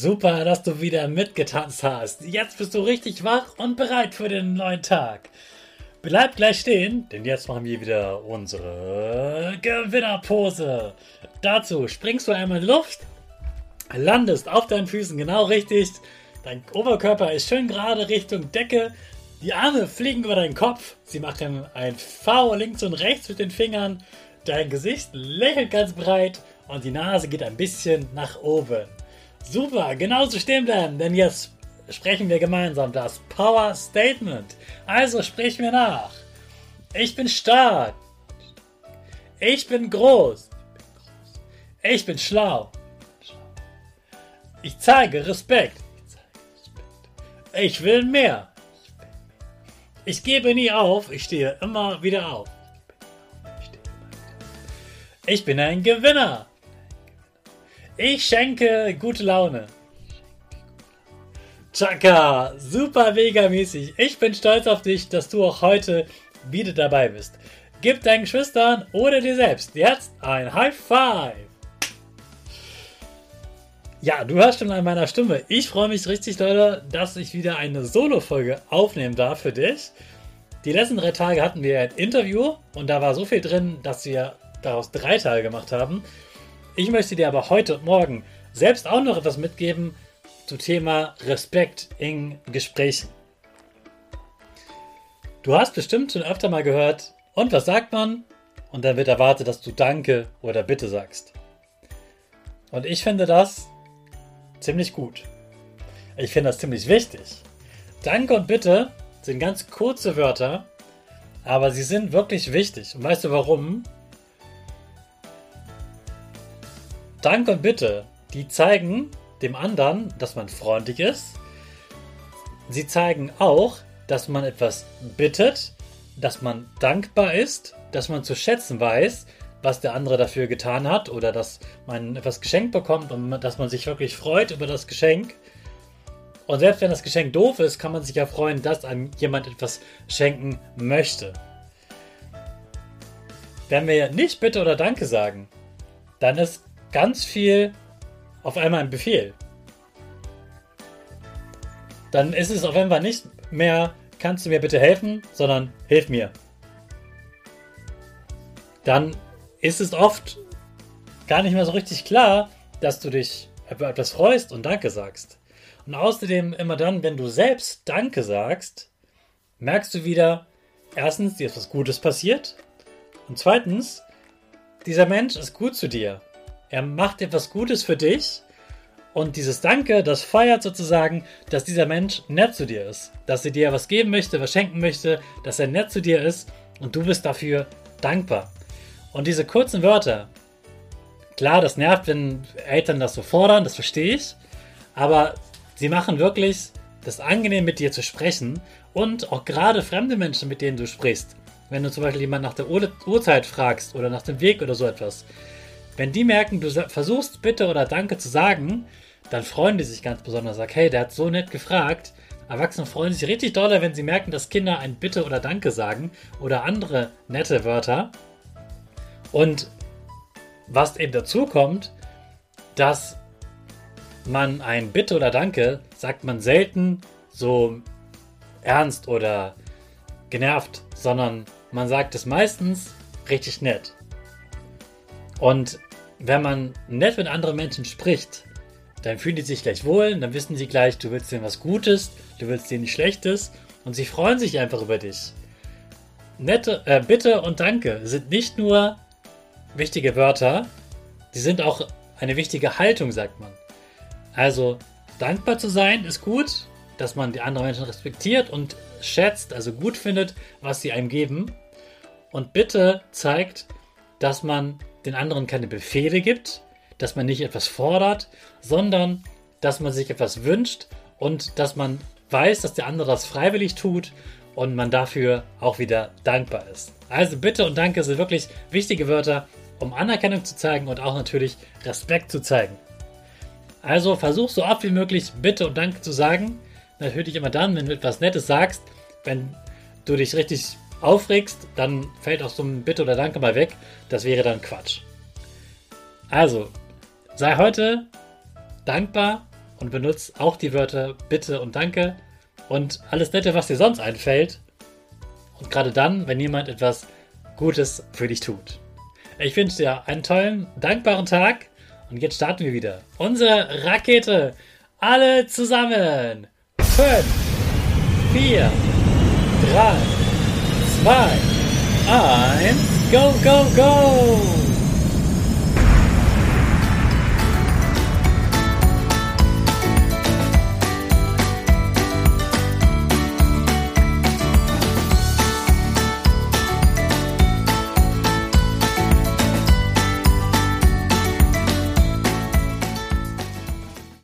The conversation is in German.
Super, dass du wieder mitgetanzt hast. Jetzt bist du richtig wach und bereit für den neuen Tag. Bleib gleich stehen, denn jetzt machen wir wieder unsere Gewinnerpose. Dazu springst du einmal in die Luft, landest auf deinen Füßen genau richtig. Dein Oberkörper ist schön gerade Richtung Decke. Die Arme fliegen über deinen Kopf. Sie machen ein V links und rechts mit den Fingern. Dein Gesicht lächelt ganz breit und die Nase geht ein bisschen nach oben. Super, genauso stehen bleiben, denn jetzt sprechen wir gemeinsam das Power Statement. Also sprich mir nach. Ich bin stark. Ich bin groß. Ich bin schlau. Ich zeige Respekt. Ich will mehr. Ich gebe nie auf. Ich stehe immer wieder auf. Ich bin ein Gewinner. Ich schenke gute Laune. Chaka, super mega mäßig. Ich bin stolz auf dich, dass du auch heute wieder dabei bist. Gib deinen Geschwistern oder dir selbst jetzt ein High Five. Ja, du hörst schon an meiner Stimme. Ich freue mich richtig doll, dass ich wieder eine Solo-Folge aufnehmen darf für dich. Die letzten drei Tage hatten wir ein Interview und da war so viel drin, dass wir daraus drei Teile gemacht haben. Ich möchte dir aber heute und morgen selbst auch noch etwas mitgeben zum Thema Respekt in Gesprächen. Du hast bestimmt schon öfter mal gehört, und was sagt man? Und dann wird erwartet, dass du Danke oder Bitte sagst. Und ich finde das ziemlich gut. Ich finde das ziemlich wichtig. Danke und Bitte sind ganz kurze Wörter, aber sie sind wirklich wichtig. Und weißt du warum? Dank und Bitte, die zeigen dem anderen, dass man freundlich ist. Sie zeigen auch, dass man etwas bittet, dass man dankbar ist, dass man zu schätzen weiß, was der andere dafür getan hat oder dass man etwas geschenkt bekommt und dass man sich wirklich freut über das Geschenk. Und selbst wenn das Geschenk doof ist, kann man sich ja freuen, dass einem jemand etwas schenken möchte. Wenn wir nicht Bitte oder Danke sagen, dann ist ganz viel auf einmal ein Befehl. Dann ist es auf einmal nicht mehr, kannst du mir bitte helfen, sondern hilf mir. Dann ist es oft gar nicht mehr so richtig klar, dass du dich über etwas freust und Danke sagst. Und außerdem immer dann, wenn du selbst Danke sagst, merkst du wieder, erstens, dir ist was Gutes passiert und zweitens, dieser Mensch ist gut zu dir. Er macht etwas Gutes für dich und dieses Danke, das feiert sozusagen, dass dieser Mensch nett zu dir ist. Dass er dir was geben möchte, was schenken möchte, dass er nett zu dir ist und du bist dafür dankbar. Und diese kurzen Wörter, klar, das nervt, wenn Eltern das so fordern, das verstehe ich, aber sie machen wirklich das angenehm mit dir zu sprechen und auch gerade fremde Menschen, mit denen du sprichst. Wenn du zum Beispiel jemanden nach der Uhrzeit fragst oder nach dem Weg oder so etwas, wenn die merken, du versuchst bitte oder danke zu sagen, dann freuen die sich ganz besonders. Sag, hey, der hat so nett gefragt. Erwachsene freuen sich richtig doll, wenn sie merken, dass Kinder ein Bitte oder Danke sagen oder andere nette Wörter. Und was eben dazu kommt, dass man ein Bitte oder Danke sagt man selten so ernst oder genervt, sondern man sagt es meistens richtig nett. Und wenn man nett mit anderen Menschen spricht, dann fühlen die sich gleich wohl, dann wissen sie gleich, du willst denen was Gutes, du willst denen nichts Schlechtes und sie freuen sich einfach über dich. Nette, äh, Bitte und Danke sind nicht nur wichtige Wörter, sie sind auch eine wichtige Haltung, sagt man. Also dankbar zu sein ist gut, dass man die anderen Menschen respektiert und schätzt, also gut findet, was sie einem geben. Und Bitte zeigt, dass man den anderen keine Befehle gibt, dass man nicht etwas fordert, sondern dass man sich etwas wünscht und dass man weiß, dass der andere das freiwillig tut und man dafür auch wieder dankbar ist. Also bitte und danke sind wirklich wichtige Wörter, um Anerkennung zu zeigen und auch natürlich Respekt zu zeigen. Also versuch so oft wie möglich bitte und danke zu sagen. Natürlich immer dann, wenn du etwas Nettes sagst, wenn du dich richtig aufregst, dann fällt auch so ein Bitte oder Danke mal weg. Das wäre dann Quatsch. Also, sei heute dankbar und benutze auch die Wörter Bitte und Danke und alles Nette, was dir sonst einfällt. Und gerade dann, wenn jemand etwas Gutes für dich tut. Ich wünsche dir einen tollen, dankbaren Tag und jetzt starten wir wieder. Unsere Rakete. Alle zusammen. 5, 4, 3, 2, 1, go, go, go!